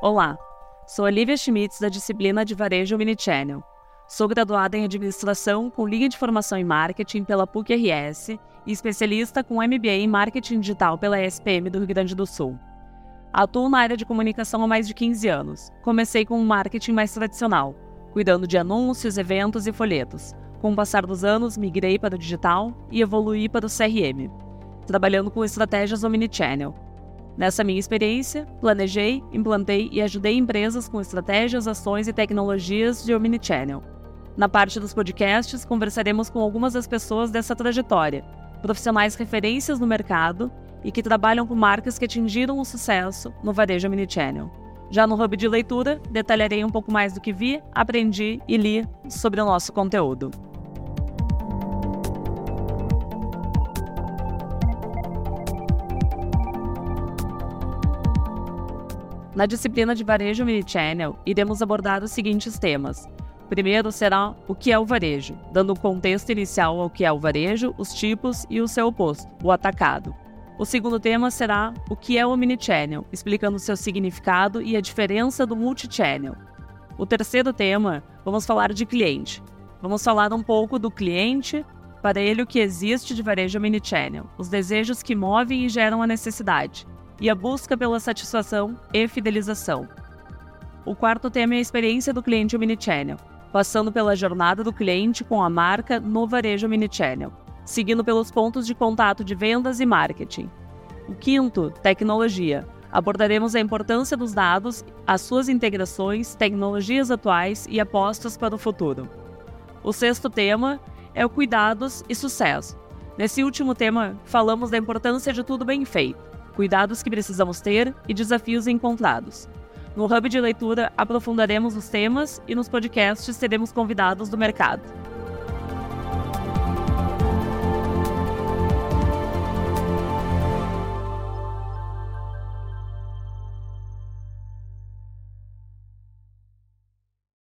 Olá, sou Olivia Schmitz da disciplina de Varejo Minichannel. Sou graduada em Administração com linha de formação em Marketing pela PUC-RS e especialista com MBA em Marketing Digital pela ESPM do Rio Grande do Sul. Atuo na área de comunicação há mais de 15 anos. Comecei com um marketing mais tradicional, cuidando de anúncios, eventos e folhetos. Com o passar dos anos, migrei para o digital e evoluí para o CRM, trabalhando com estratégias Omnichannel, Nessa minha experiência, planejei, implantei e ajudei empresas com estratégias, ações e tecnologias de Omnichannel. Na parte dos podcasts, conversaremos com algumas das pessoas dessa trajetória, profissionais referências no mercado e que trabalham com marcas que atingiram o sucesso no varejo Omnichannel. Já no hub de leitura, detalharei um pouco mais do que vi, aprendi e li sobre o nosso conteúdo. Na disciplina de Varejo Mini-Channel, iremos abordar os seguintes temas. Primeiro será o que é o varejo, dando contexto inicial ao que é o varejo, os tipos e o seu oposto, o atacado. O segundo tema será o que é o Mini-Channel, explicando seu significado e a diferença do Multi-Channel. O terceiro tema, vamos falar de cliente. Vamos falar um pouco do cliente, para ele o que existe de varejo Mini-Channel, os desejos que movem e geram a necessidade, e a busca pela satisfação e fidelização. O quarto tema é a experiência do cliente Omnichannel, passando pela jornada do cliente com a marca no varejo Omnichannel, seguindo pelos pontos de contato de vendas e marketing. O quinto, tecnologia. Abordaremos a importância dos dados, as suas integrações, tecnologias atuais e apostas para o futuro. O sexto tema é o cuidados e sucesso. Nesse último tema, falamos da importância de tudo bem feito cuidados que precisamos ter e desafios encontrados. No Hub de Leitura, aprofundaremos os temas e nos podcasts teremos convidados do mercado.